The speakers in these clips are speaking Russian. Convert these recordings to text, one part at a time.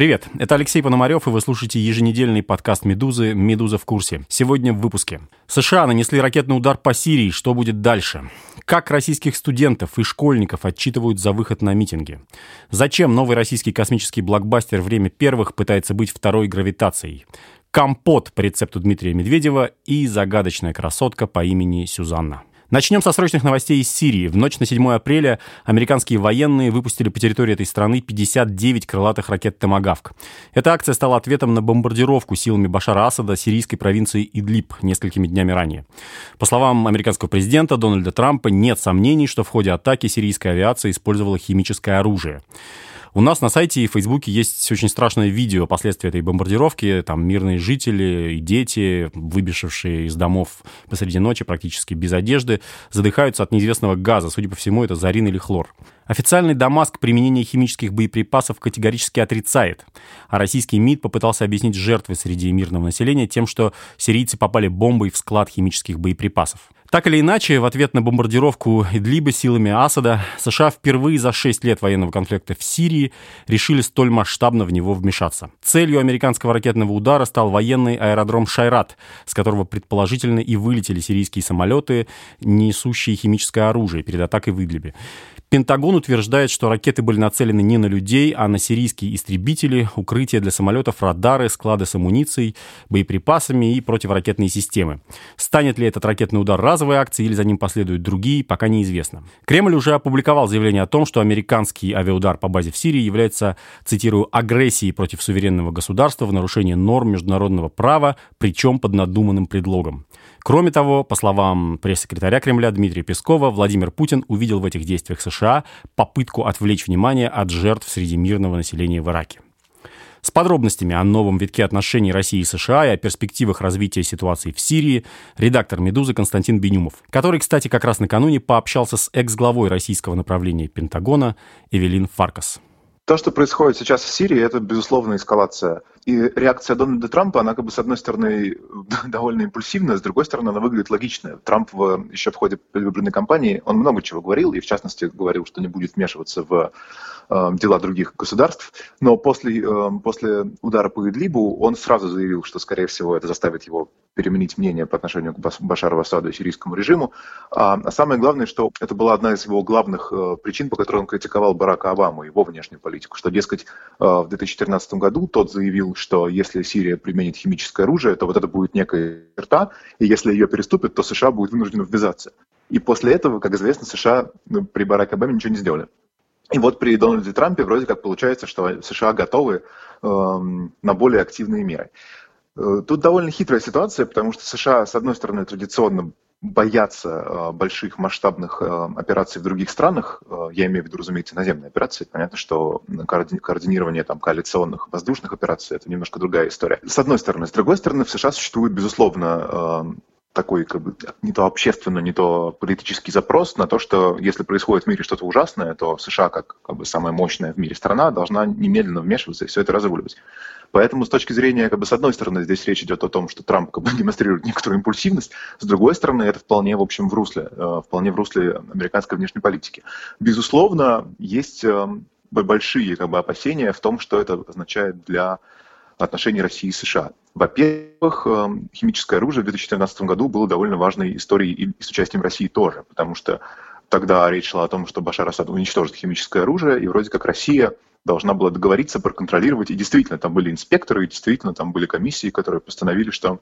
Привет, это Алексей Пономарев, и вы слушаете еженедельный подкаст «Медузы. Медуза в курсе». Сегодня в выпуске. США нанесли ракетный удар по Сирии. Что будет дальше? Как российских студентов и школьников отчитывают за выход на митинги? Зачем новый российский космический блокбастер «Время первых» пытается быть второй гравитацией? Компот по рецепту Дмитрия Медведева и загадочная красотка по имени Сюзанна. Начнем со срочных новостей из Сирии. В ночь на 7 апреля американские военные выпустили по территории этой страны 59 крылатых ракет «Томагавк». Эта акция стала ответом на бомбардировку силами Башара Асада сирийской провинции Идлиб несколькими днями ранее. По словам американского президента Дональда Трампа, нет сомнений, что в ходе атаки сирийская авиация использовала химическое оружие. У нас на сайте и в Фейсбуке есть очень страшное видео последствий этой бомбардировки. Там мирные жители и дети, выбежавшие из домов посреди ночи практически без одежды, задыхаются от неизвестного газа. Судя по всему, это зарин или хлор. Официальный Дамаск применение химических боеприпасов категорически отрицает, а российский МИД попытался объяснить жертвы среди мирного населения тем, что сирийцы попали бомбой в склад химических боеприпасов. Так или иначе, в ответ на бомбардировку Идлиба силами Асада, США впервые за 6 лет военного конфликта в Сирии решили столь масштабно в него вмешаться. Целью американского ракетного удара стал военный аэродром Шайрат, с которого предположительно и вылетели сирийские самолеты, несущие химическое оружие перед атакой в Идлибе. Пентагон утверждает, что ракеты были нацелены не на людей, а на сирийские истребители, укрытия для самолетов, радары, склады с амуницией, боеприпасами и противоракетные системы. Станет ли этот ракетный удар разовой акцией или за ним последуют другие, пока неизвестно. Кремль уже опубликовал заявление о том, что американский авиаудар по базе в Сирии является, цитирую, агрессией против суверенного государства в нарушении норм международного права, причем под надуманным предлогом. Кроме того, по словам пресс-секретаря Кремля Дмитрия Пескова, Владимир Путин увидел в этих действиях США попытку отвлечь внимание от жертв среди мирного населения в Ираке. С подробностями о новом витке отношений России и США и о перспективах развития ситуации в Сирии редактор «Медузы» Константин Бенюмов, который, кстати, как раз накануне пообщался с экс-главой российского направления Пентагона Эвелин Фаркас. То, что происходит сейчас в Сирии, это, безусловно, эскалация. И реакция Дональда Трампа, она, как бы, с одной стороны, довольно импульсивная, с другой стороны, она выглядит логичной. Трамп в, еще в ходе предвыборной кампании, он много чего говорил, и, в частности, говорил, что не будет вмешиваться в э, дела других государств. Но после, э, после удара по Идлибу он сразу заявил, что, скорее всего, это заставит его переменить мнение по отношению к Башару Асаду и сирийскому режиму. А, а самое главное, что это была одна из его главных э, причин, по которой он критиковал Барака Обаму, его внешнюю политику, что, дескать, э, в 2014 году тот заявил, что если Сирия применит химическое оружие, то вот это будет некая черта, и если ее переступит, то США будет вынуждены ввязаться. И после этого, как известно, США ну, при Бараке Обаме ничего не сделали. И вот при Дональде Трампе вроде как получается, что США готовы э, на более активные меры. Э, тут довольно хитрая ситуация, потому что США, с одной стороны, традиционно боятся э, больших масштабных э, операций в других странах, я имею в виду, разумеется, наземные операции, понятно, что координирование там, коалиционных воздушных операций – это немножко другая история. С одной стороны. С другой стороны, в США существует, безусловно, такой как бы не то общественный, не то политический запрос на то, что если происходит в мире что-то ужасное, то США, как, как бы самая мощная в мире страна, должна немедленно вмешиваться и все это разруливать. Поэтому с точки зрения, как бы, с одной стороны, здесь речь идет о том, что Трамп как бы, демонстрирует некоторую импульсивность, с другой стороны, это вполне, в общем, в русле, э, вполне в русле американской внешней политики. Безусловно, есть э, большие как бы, опасения в том, что это означает для отношений России и США. Во-первых, э, химическое оружие в 2014 году было довольно важной историей и с участием России тоже, потому что тогда речь шла о том, что Башар Асад уничтожит химическое оружие, и вроде как Россия должна была договориться, проконтролировать. И действительно, там были инспекторы, и действительно, там были комиссии, которые постановили, что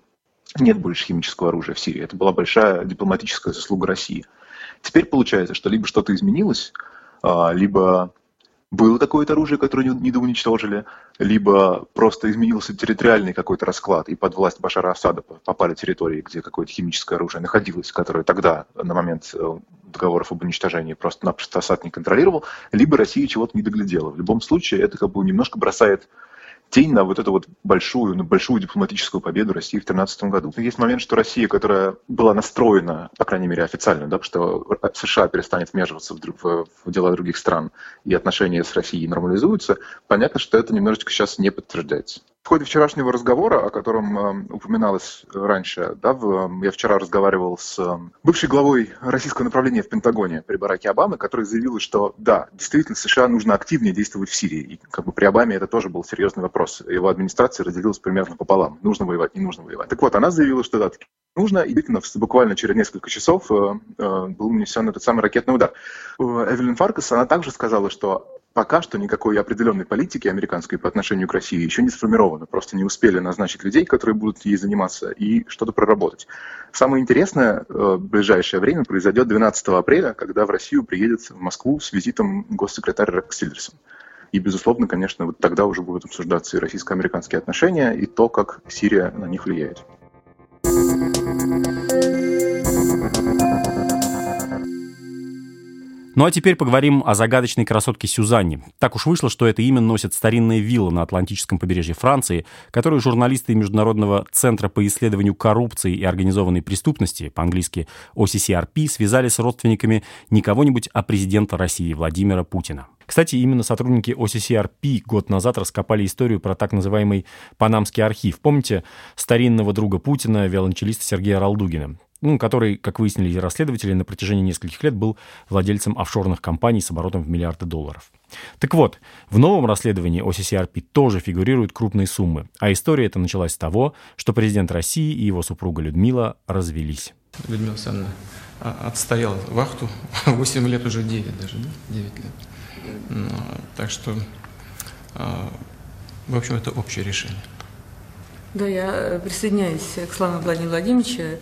нет больше химического оружия в Сирии. Это была большая дипломатическая заслуга России. Теперь получается, что либо что-то изменилось, а, либо было какое-то оружие, которое не уничтожили, либо просто изменился территориальный какой-то расклад, и под власть Башара Асада попали территории, где какое-то химическое оружие находилось, которое тогда, на момент э, договоров об уничтожении, просто-напросто Асад не контролировал, либо Россия чего-то не доглядела. В любом случае, это как бы немножко бросает тень на вот эту вот большую, на большую дипломатическую победу России в 2013 году. Есть момент, что Россия, которая была настроена, по крайней мере официально, да, что США перестанет вмешиваться в, в, в дела других стран и отношения с Россией нормализуются, понятно, что это немножечко сейчас не подтверждается. В ходе вчерашнего разговора, о котором э, упоминалось раньше, да, в, я вчера разговаривал с э, бывшей главой российского направления в Пентагоне при Бараке Обаме, который заявил, что да, действительно США нужно активнее действовать в Сирии. И как бы при Обаме это тоже был серьезный вопрос. Его администрация разделилась примерно пополам. Нужно воевать, не нужно воевать. Так вот, она заявила, что да, нужно, и действительно буквально через несколько часов э, э, был нанесен этот самый ракетный удар. Эвелин Фаркас, она также сказала, что пока что никакой определенной политики американской по отношению к России еще не сформировано. Просто не успели назначить людей, которые будут ей заниматься, и что-то проработать. Самое интересное э, в ближайшее время произойдет 12 апреля, когда в Россию приедет в Москву с визитом госсекретарь Рекс Тиллерсон. И, безусловно, конечно, вот тогда уже будут обсуждаться и российско-американские отношения, и то, как Сирия на них влияет. Ну а теперь поговорим о загадочной красотке Сюзанне. Так уж вышло, что это имя носит старинная вилла на Атлантическом побережье Франции, которую журналисты Международного центра по исследованию коррупции и организованной преступности, по-английски OCCRP, связали с родственниками не кого-нибудь, а президента России Владимира Путина. Кстати, именно сотрудники OCCRP год назад раскопали историю про так называемый Панамский архив. Помните старинного друга Путина, виолончелиста Сергея Ралдугина? Ну, который, как выяснили расследователи, на протяжении нескольких лет был владельцем офшорных компаний с оборотом в миллиарды долларов. Так вот, в новом расследовании OCCRP тоже фигурируют крупные суммы, а история эта началась с того, что президент России и его супруга Людмила развелись. Людмила Александровна а, отстояла вахту 8 лет, уже 9 даже, да? 9 лет. Ну, так что, а, в общем, это общее решение. Да, я присоединяюсь к словам Владимира Владимировича.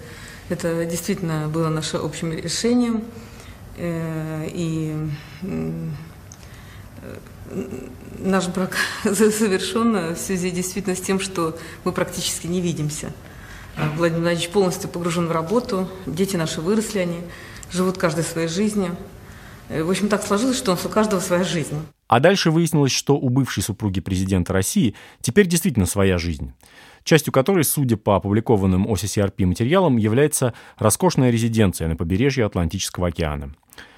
Это действительно было нашим общим решением. Э, и наш брак совершен в связи действительно с тем, что мы практически не видимся. Э, Владимир Владимирович полностью погружен в работу, дети наши выросли, они живут каждой своей жизнью. Э, в общем, так сложилось, что у каждого своя жизнь. А дальше выяснилось, что у бывшей супруги президента России теперь действительно своя жизнь частью которой, судя по опубликованным OCCRP материалам, является роскошная резиденция на побережье Атлантического океана.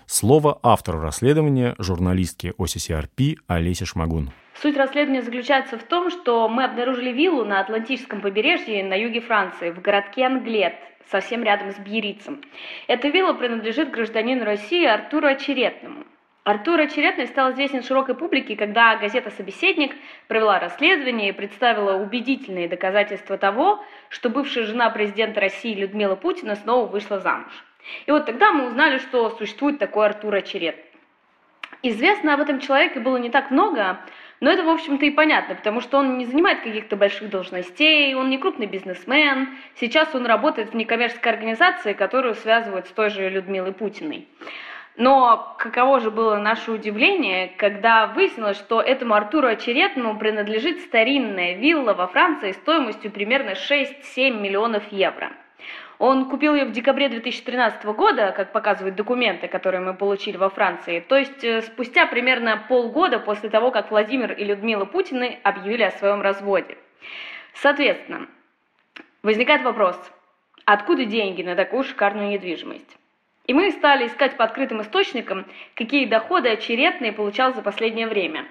Слово автору расследования, журналистке OCCRP Олесе Шмагун. Суть расследования заключается в том, что мы обнаружили виллу на Атлантическом побережье на юге Франции, в городке Англет, совсем рядом с Бьерицем. Эта вилла принадлежит гражданину России Артуру Очеретному. Артур Очеретный стал известен широкой публике, когда газета «Собеседник» провела расследование и представила убедительные доказательства того, что бывшая жена президента России Людмила Путина снова вышла замуж. И вот тогда мы узнали, что существует такой Артур Очеретный. Известно об этом человеке было не так много, но это, в общем-то, и понятно, потому что он не занимает каких-то больших должностей, он не крупный бизнесмен. Сейчас он работает в некоммерческой организации, которую связывают с той же Людмилой Путиной. Но каково же было наше удивление, когда выяснилось, что этому Артуру Очеретному принадлежит старинная вилла во Франции стоимостью примерно 6-7 миллионов евро. Он купил ее в декабре 2013 года, как показывают документы, которые мы получили во Франции, то есть э, спустя примерно полгода после того, как Владимир и Людмила Путины объявили о своем разводе. Соответственно, возникает вопрос, откуда деньги на такую шикарную недвижимость? И мы стали искать по открытым источникам, какие доходы очередные получал за последнее время.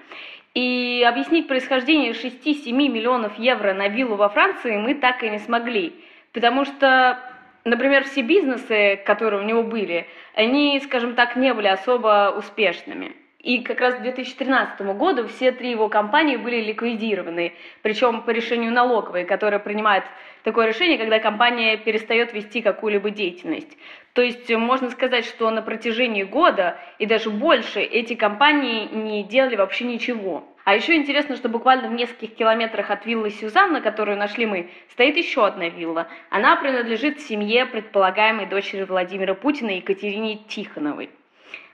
И объяснить происхождение 6-7 миллионов евро на виллу во Франции мы так и не смогли. Потому что, например, все бизнесы, которые у него были, они, скажем так, не были особо успешными. И как раз к 2013 году все три его компании были ликвидированы, причем по решению налоговой, которая принимает такое решение, когда компания перестает вести какую-либо деятельность. То есть можно сказать, что на протяжении года и даже больше эти компании не делали вообще ничего. А еще интересно, что буквально в нескольких километрах от виллы Сюзанна, которую нашли мы, стоит еще одна вилла. Она принадлежит семье предполагаемой дочери Владимира Путина Екатерине Тихоновой.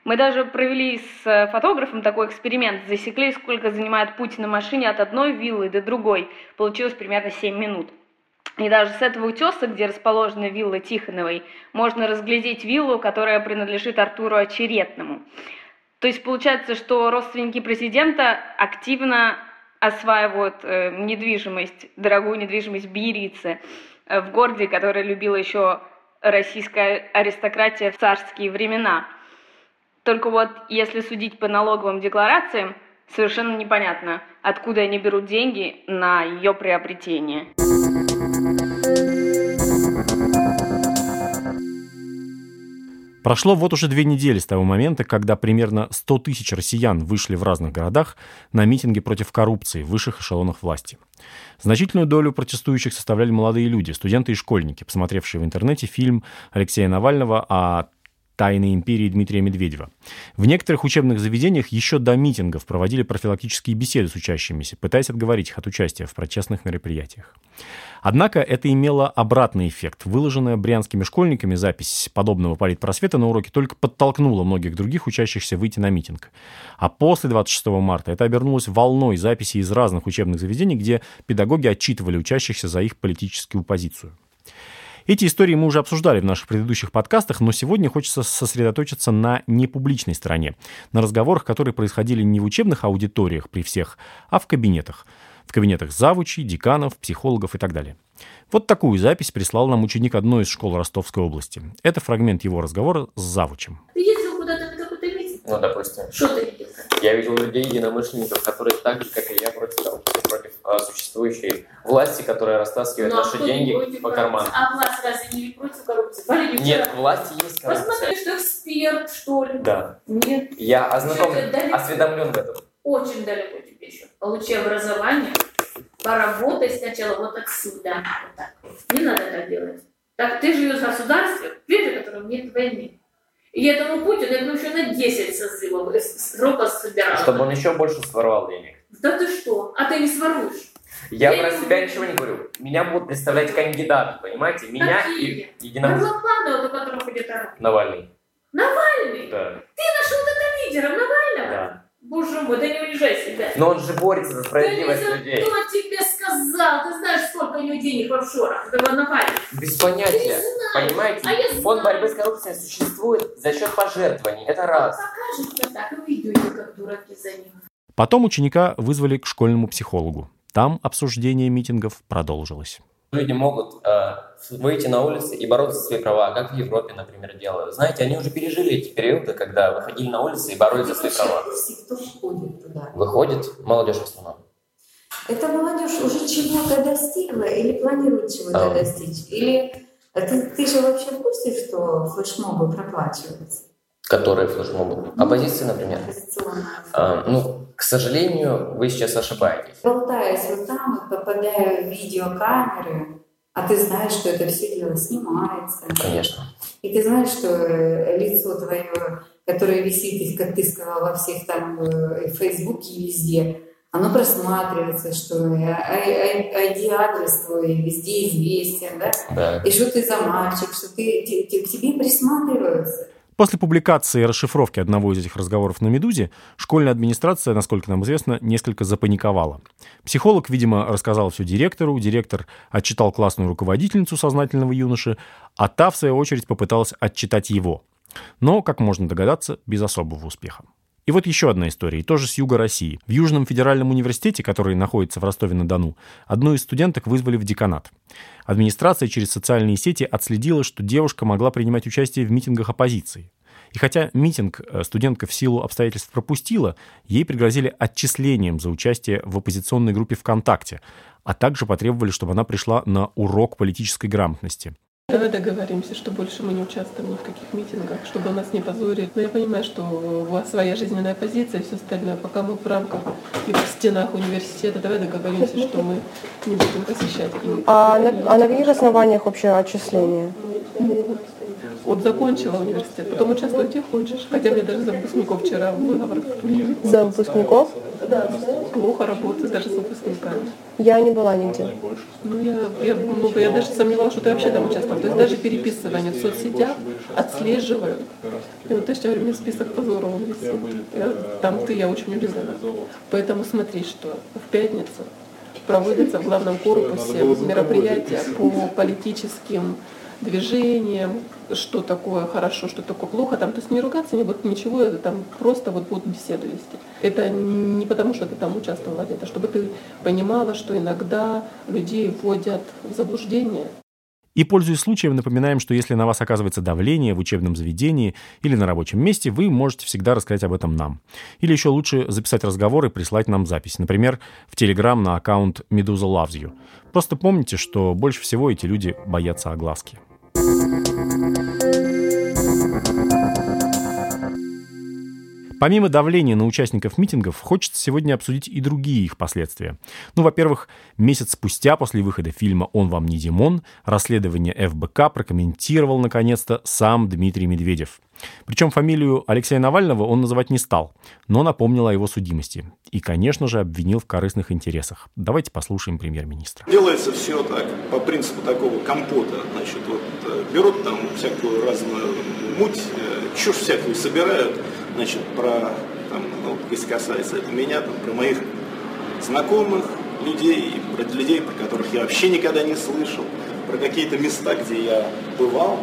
Мы даже провели с фотографом такой эксперимент, засекли, сколько занимает путь на машине от одной виллы до другой. Получилось примерно 7 минут. И даже с этого утеса, где расположена вилла Тихоновой, можно разглядеть виллу, которая принадлежит Артуру Очеретному. То есть получается, что родственники президента активно осваивают э, недвижимость, дорогую недвижимость в Биерице, э, в городе, который любила еще российская аристократия в царские времена. Только вот если судить по налоговым декларациям, Совершенно непонятно, откуда они берут деньги на ее приобретение. Прошло вот уже две недели с того момента, когда примерно 100 тысяч россиян вышли в разных городах на митинги против коррупции в высших эшелонах власти. Значительную долю протестующих составляли молодые люди, студенты и школьники, посмотревшие в интернете фильм Алексея Навального о «Тайной империи» Дмитрия Медведева. В некоторых учебных заведениях еще до митингов проводили профилактические беседы с учащимися, пытаясь отговорить их от участия в протестных мероприятиях. Однако это имело обратный эффект. Выложенная брянскими школьниками запись подобного политпросвета на уроке только подтолкнула многих других учащихся выйти на митинг. А после 26 марта это обернулось волной записей из разных учебных заведений, где педагоги отчитывали учащихся за их политическую позицию. Эти истории мы уже обсуждали в наших предыдущих подкастах, но сегодня хочется сосредоточиться на непубличной стороне, на разговорах, которые происходили не в учебных аудиториях при всех, а в кабинетах. В кабинетах завучей, деканов, психологов и так далее. Вот такую запись прислал нам ученик одной из школ Ростовской области. Это фрагмент его разговора с завучем. Ты ездил куда-то? Ну, допустим. Что ты видел? Я видел людей, единомышленников, которые так же, как и я, против, против а, существующей власти, которая растаскивает Ну, а наши деньги по карманам. А власть разве не против коррупции? Валерий, Нет, власти есть коррупция. Посмотри, что эксперт, что ли? Да. Нет. Я ознакомлен, осведомлен в этом. Очень далеко тебе еще. Получи образование, поработай сначала вот отсюда. Вот так. Не надо так делать. Так ты живешь в государстве, в котором нет войны. И этому Путину, я думаю, еще на 10 созывов, э, срока собирал. Чтобы он еще больше своровал денег. Да ты что? А ты не своруешь. Я Я про не себя ничего не говорю. Меня будут представлять кандидаты, понимаете? Меня Какие? и единомышленников. Горлопланы, вот у которого ходит. Навальный. Навальный? Да, Ты нашел это лидером Навального? да. Боже мой, да не унижай себя. Но он же борется за справедливость людей. кто тебе сказал? Ты знаешь, сколько у него денег в офшорах? Этого Навального. Без Ты понятия. знаешь. Понимаете? А я Фонд знаю. борьбы с коррупцией существует за счет пожертвований. Это раз. Покажете так, и вы идете, как дураки за ним. Потом ученика вызвали к школьному психологу. Там обсуждение митингов продолжилось. Люди могут э, выйти на улицы и бороться за свои права, как в Европе, например, делают. Знаете, они уже пережили эти периоды, когда выходили на улицы и боролись за свои права. Выходит молодежь в основном. Эта молодежь уже чего-то достигла или планирует чего-то А. достичь? Или а ты, ты же вообще в курсе, что флешмобы проплачиваются? Которые флешмобы. Оппозиция, например. Оппозиционная. А, ну, к сожалению, вы сейчас ошибаетесь. Болтаясь вот там, попадая в видеокамеры, а ты знаешь, что это все дело снимается. Конечно. И ты знаешь, что э, лицо твое, которое висит, как ты сказал, во всех там э, в Фейсбуке и везде, оно просматривается, что ID-адрес твой везде известен, да? Да. И что ты за мальчик, что ты, к тебе присматриваются. После публикации и расшифровки одного из этих разговоров на «Медузе» школьная администрация, насколько нам известно, несколько запаниковала. Психолог, видимо, рассказал все директору, директор отчитал классную руководительницу сознательного юноши, а та, в свою очередь, попыталась отчитать его. Но, как можно догадаться, без особого успеха. И вот еще одна история, и тоже с юга России. В Южном федеральном университете, который находится в Ростове-на-Дону, одну из студенток вызвали в деканат. Администрация через социальные сети отследила, что девушка могла принимать участие в митингах оппозиции. И хотя митинг э, студентка в силу обстоятельств пропустила, ей пригрозили отчислением за участие в оппозиционной группе ВКонтакте, а также потребовали, чтобы она пришла на урок политической грамотности. Давай договоримся, что больше мы не участвуем ни в каких митингах, чтобы нас не позорили. Но я понимаю, что у вас своя жизненная позиция и все остальное. Пока мы в рамках и в стенах университета, давай договоримся, что мы не будем посещать. А на, а на каких основаниях вообще отчисления? Вот закончила университет, потом участвовать где хочешь. Хотя мне даже за выпускников вчера выговор. За выпускников? Плохо работать даже с выпускниками. Я не была нигде. Ну, я, я, ну, я даже сомневалась, что ты вообще там участвовал. То есть даже переписывание в соцсетях отслеживают. И вот, я говорю, у меня список позора он висит. Я- там ты, я очень удивлена. Поэтому смотри, что в пятницу проводится в главном корпусе мероприятие по политическим движениям, что такое хорошо, что такое плохо, там, то есть не ругаться, не вот ничего, это там просто вот будут беседу вести. Это не потому, что ты там участвовала где-то, чтобы ты понимала, что иногда людей вводят в заблуждение. И, пользуясь случаем, напоминаем, что если на вас оказывается давление в учебном заведении или на рабочем месте, вы можете всегда рассказать об этом нам. Или еще лучше записать разговор и прислать нам запись. Например, в Телеграм на аккаунт Medusa Loves You. Просто помните, что больше всего эти люди боятся огласки. Помимо давления на участников митингов, хочется сегодня обсудить и другие их последствия. Ну, во-первых, месяц спустя после выхода фильма «Он вам не Димон» расследование ФБК прокомментировал, наконец-то, сам Дмитрий Медведев. Причем фамилию Алексея Навального он называть не стал, но напомнил о его судимости. И, конечно же, обвинил в корыстных интересах. Давайте послушаем премьер-министра. Делается все так, по принципу такого компота. Значит, вот э, берут там всякую разную муть, э, чушь всякую собирают, значит, про, там, ну, если касается это меня, там, про моих знакомых людей, про людей, про которых я вообще никогда не слышал, про какие-то места, где я бывал,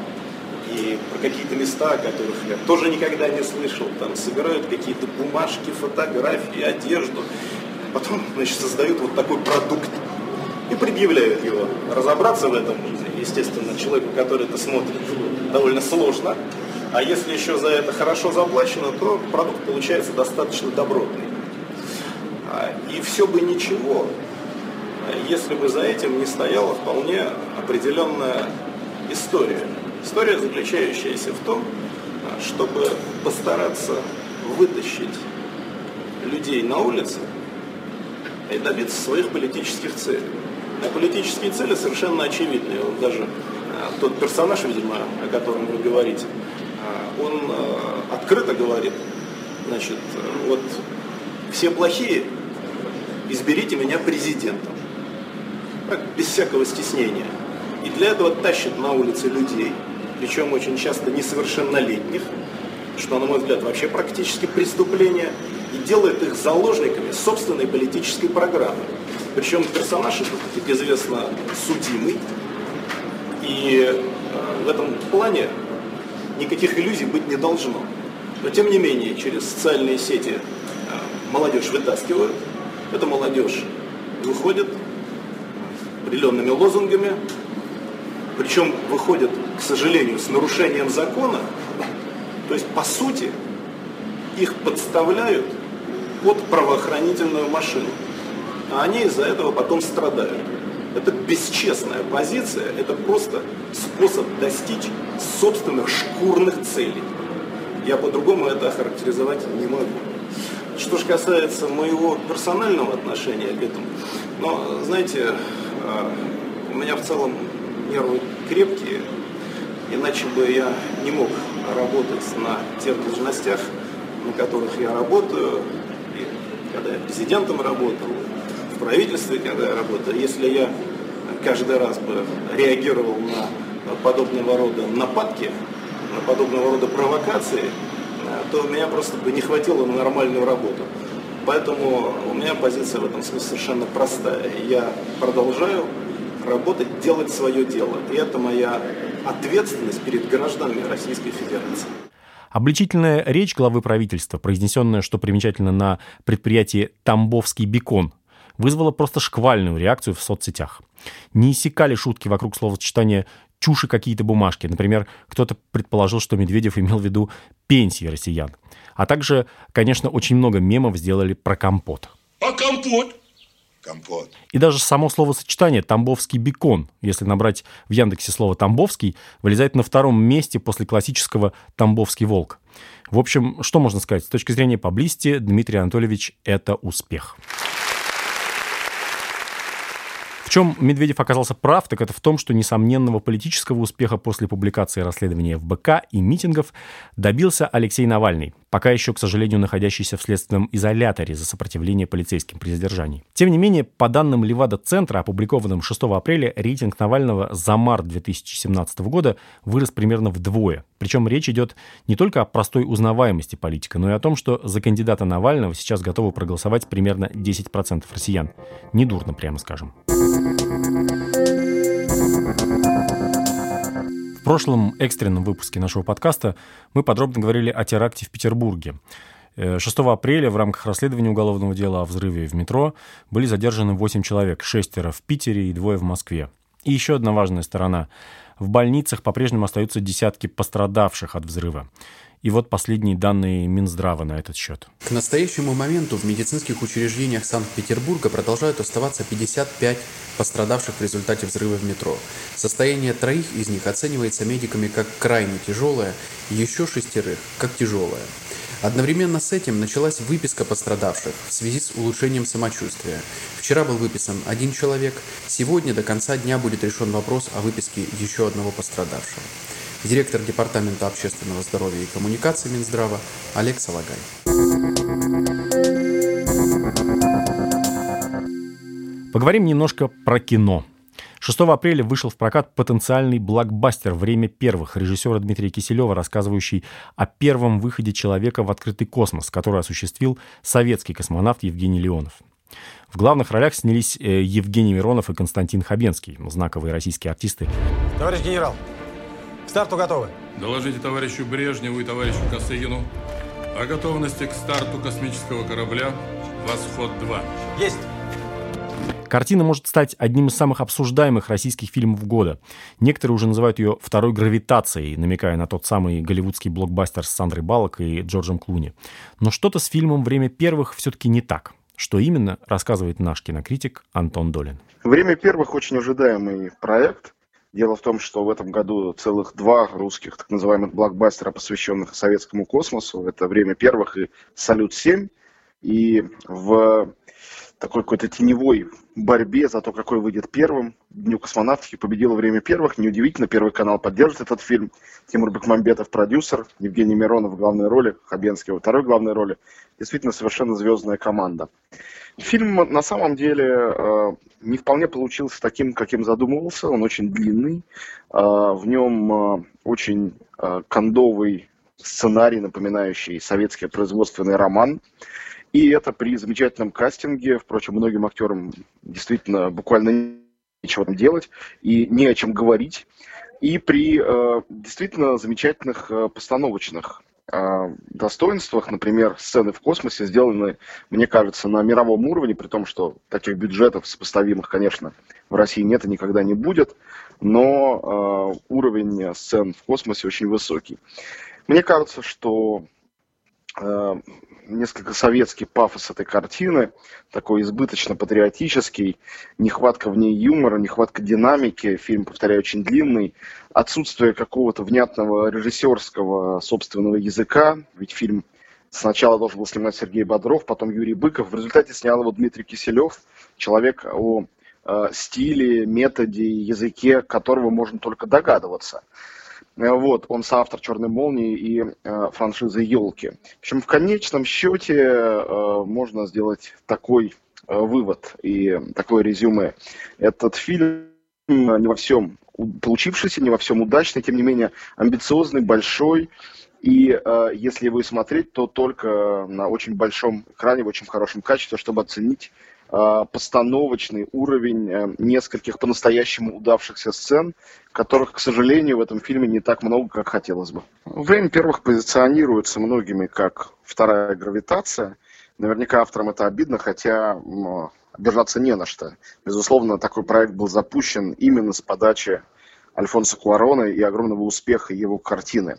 и про какие-то места, о которых я тоже никогда не слышал, там собирают какие-то бумажки, фотографии, одежду, потом, значит, создают вот такой продукт и предъявляют его. Разобраться в этом, естественно, человеку, который это смотрит, довольно сложно, а если еще за это хорошо заплачено, то продукт получается достаточно добротный. А, и все бы ничего, если бы за этим не стояла вполне определенная история. История, заключающаяся в том, чтобы постараться вытащить людей на улицы и добиться своих политических целей. А политические цели совершенно очевидные. Вот даже а, тот персонаж, видимо, о котором вы говорите, он а, открыто говорит, значит, вот все плохие, изберите меня президентом. Так, без всякого стеснения. И для этого тащит на улице людей, причем очень часто несовершеннолетних, что, на мой взгляд, вообще практически преступление, и делает их заложниками собственной политической программы. Причем персонаж этот, как известно, судимый. И э, в этом плане никаких иллюзий быть не должно. Но тем не менее, через социальные сети э, молодежь вытаскивают. Эта молодежь выходит определенными лозунгами, причем выходит, к сожалению, с нарушением закона. То есть, по сути, их подставляют под правоохранительную машину. А они из-за этого потом страдают. Это бесчестная позиция, это просто способ достичь собственных шкурных целей. Я по-другому это охарактеризовать не могу. Что же касается моего персонального отношения к этому, но, знаете, а, у меня в целом нервы крепкие, иначе бы я не мог работать на тех должностях, на которых я работаю, и когда я президентом работал, правительстве, когда я работал, если я каждый раз бы реагировал на подобного рода нападки, на подобного рода провокации, то у меня просто бы не хватило на нормальную работу. Поэтому у меня позиция в этом смысле совершенно простая. Я продолжаю работать, делать свое дело. И это моя ответственность перед гражданами Российской Федерации. Обличительная речь главы правительства, произнесенная, что примечательно, на предприятии «Тамбовский бекон», вызвала просто шквальную реакцию в соцсетях. Не иссякали шутки вокруг словосочетания чуши какие-то бумажки. Например, кто-то предположил, что Медведев имел в виду пенсии россиян. А также, конечно, очень много мемов сделали про компот. А компот? Компот. И даже само словосочетание «тамбовский бекон», если набрать в Яндексе слово «тамбовский», вылезает на втором месте после классического «тамбовский волк». В общем, что можно сказать? С точки зрения поблизости, Дмитрий Анатольевич – это успех чем Медведев оказался прав, так это в том, что несомненного политического успеха после публикации расследования ФБК и митингов добился Алексей Навальный, пока еще, к сожалению, находящийся в следственном изоляторе за сопротивление полицейским при задержании. Тем не менее, по данным Левада-центра, опубликованным 6 апреля, рейтинг Навального за март 2017 года вырос примерно вдвое. Причем речь идет не только о простой узнаваемости политика, но и о том, что за кандидата Навального сейчас готовы проголосовать примерно 10% россиян. Недурно, прямо скажем. В прошлом экстренном выпуске нашего подкаста мы подробно говорили о теракте в Петербурге. 6 э, апреля в рамках расследования уголовного дела о взрыве в метро были задержаны 8 человек, шестеро в Питере и двое в Москве. И еще одна важная сторона. В больницах по-прежнему остаются десятки пострадавших от взрыва. И вот последние данные Минздрава на этот счет. К настоящему моменту в медицинских учреждениях Санкт-Петербурга продолжают оставаться 55 пострадавших в результате взрыва в метро. Состояние троих из них оценивается медиками как крайне тяжелое, еще шестерых как тяжелое. Одновременно с этим началась выписка пострадавших в связи с улучшением самочувствия. Вчера был выписан один человек, сегодня до конца дня будет решен вопрос о выписке еще одного пострадавшего директор Департамента общественного здоровья и коммуникации Минздрава Олег Салагай. Поговорим немножко про кино. 6 апреля вышел в прокат потенциальный блокбастер «Время первых» режиссера Дмитрия Киселева, рассказывающий о первом выходе человека в открытый космос, который осуществил советский космонавт Евгений Леонов. В главных ролях снялись э, Евгений Миронов и Константин Хабенский, знаковые российские артисты. Товарищ генерал, старту готовы. Доложите товарищу Брежневу и товарищу Косыгину о готовности к старту космического корабля «Восход-2». Есть! Картина может стать одним из самых обсуждаемых российских фильмов года. Некоторые уже называют ее второй гравитацией, намекая на тот самый голливудский блокбастер с Сандрой Баллок и Джорджем Клуни. Но что-то с фильмом «Время первых» все-таки не так. Что именно, рассказывает наш кинокритик Антон Долин. «Время первых» очень ожидаемый проект. Дело в том, что в этом году целых два русских так называемых блокбастера, посвященных советскому космосу. Это «Время первых» и «Салют-7». И в такой какой-то теневой борьбе за то, какой выйдет первым. Дню космонавтики победило время первых. Неудивительно, Первый канал поддержит этот фильм. Тимур Бекмамбетов продюсер, Евгений Миронов в главной роли, Хабенский во второй главной роли. Действительно, совершенно звездная команда. Фильм на самом деле э, не вполне получился таким, каким задумывался. Он очень длинный. Э, в нем э, очень кондовый сценарий, напоминающий советский производственный роман. И это при замечательном кастинге. Впрочем, многим актерам действительно буквально нечего там делать и не о чем говорить. И при э, действительно замечательных э, постановочных достоинствах, например, сцены в космосе сделаны, мне кажется, на мировом уровне, при том, что таких бюджетов сопоставимых, конечно, в России нет и никогда не будет, но э, уровень сцен в космосе очень высокий. Мне кажется, что э, несколько советский пафос этой картины, такой избыточно патриотический, нехватка в ней юмора, нехватка динамики, фильм, повторяю, очень длинный, отсутствие какого-то внятного режиссерского собственного языка, ведь фильм сначала должен был снимать Сергей Бодров, потом Юрий Быков, в результате снял его Дмитрий Киселев, человек о э, стиле, методе, языке которого можно только догадываться. Э, вот, он соавтор «Черной молнии» и э, франшизы «Елки». Общем, в конечном счете э, можно сделать такой э, вывод и такое резюме. Этот фильм не во всем получившийся, не во всем удачный, тем не менее амбициозный, большой. И э, если его смотреть, то только на очень большом экране, в очень хорошем качестве, чтобы оценить постановочный уровень э, нескольких по-настоящему удавшихся сцен, которых, к сожалению, в этом фильме не так много, как хотелось бы. Время первых позиционируется многими как вторая гравитация. Наверняка авторам это обидно, хотя обижаться не на что. Безусловно, такой проект был запущен именно с подачи Альфонса Куарона и огромного успеха его картины.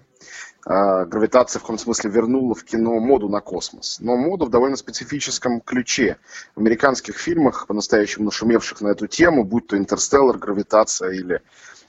А, гравитация в каком смысле вернула в кино моду на космос. Но моду в довольно специфическом ключе. В американских фильмах, по-настоящему нашумевших на эту тему, будь то «Интерстеллар», «Гравитация» или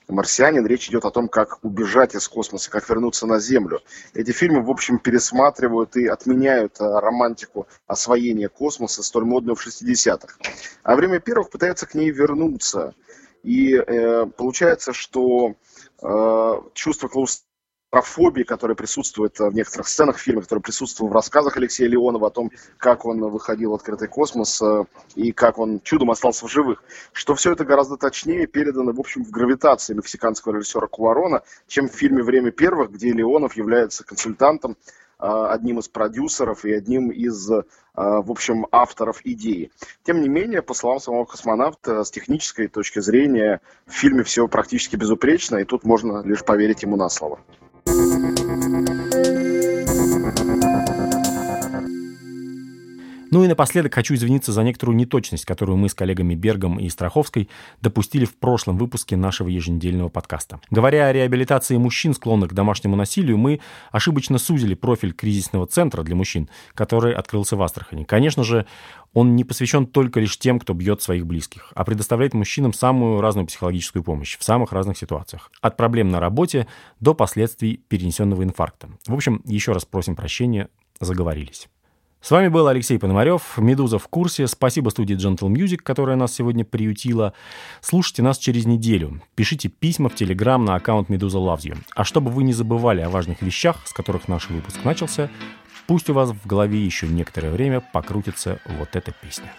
«Марсианин», речь идет о том, как убежать из космоса, как вернуться на Землю. Эти фильмы, в общем, пересматривают и отменяют а, романтику освоения космоса, столь модную в 60-х. А время первых пытается к ней вернуться. И э, получается, что э, чувство клаустрофобии фобии, которая присутствует в некоторых сценах фильма, которая присутствовала в рассказах Алексея Леонова о том, как он выходил в открытый космос э, и как он чудом остался в живых, что все это гораздо точнее передано, в общем, в гравитации мексиканского режиссера Куарона, чем в фильме «Время первых», где Леонов является консультантом одним из продюсеров и одним из, э, в общем, авторов идеи. Тем не менее, по словам самого космонавта, с технической точки зрения в фильме все практически безупречно, и тут можно лишь поверить ему на слово. Ну и напоследок хочу извиниться за некоторую неточность, которую мы с коллегами Бергом и Страховской допустили в прошлом выпуске нашего еженедельного подкаста. Говоря о реабилитации мужчин, склонных к домашнему насилию, мы ошибочно сузили профиль кризисного центра для мужчин, который открылся в Астрахани. Конечно же, он не посвящен только лишь тем, кто бьет своих близких, а предоставляет мужчинам самую разную психологическую помощь в самых разных ситуациях. От проблем на работе до последствий перенесенного инфаркта. В общем, еще раз просим прощения, заговорились. С вами был Алексей Пономарев, «Медуза в курсе». Спасибо студии Gentle Music, которая нас сегодня приютила. Слушайте нас через неделю. Пишите письма в Телеграм на аккаунт «Медуза Loves You». А чтобы вы не забывали о важных вещах, с которых наш выпуск начался, пусть у вас в голове еще некоторое время покрутится вот эта песня.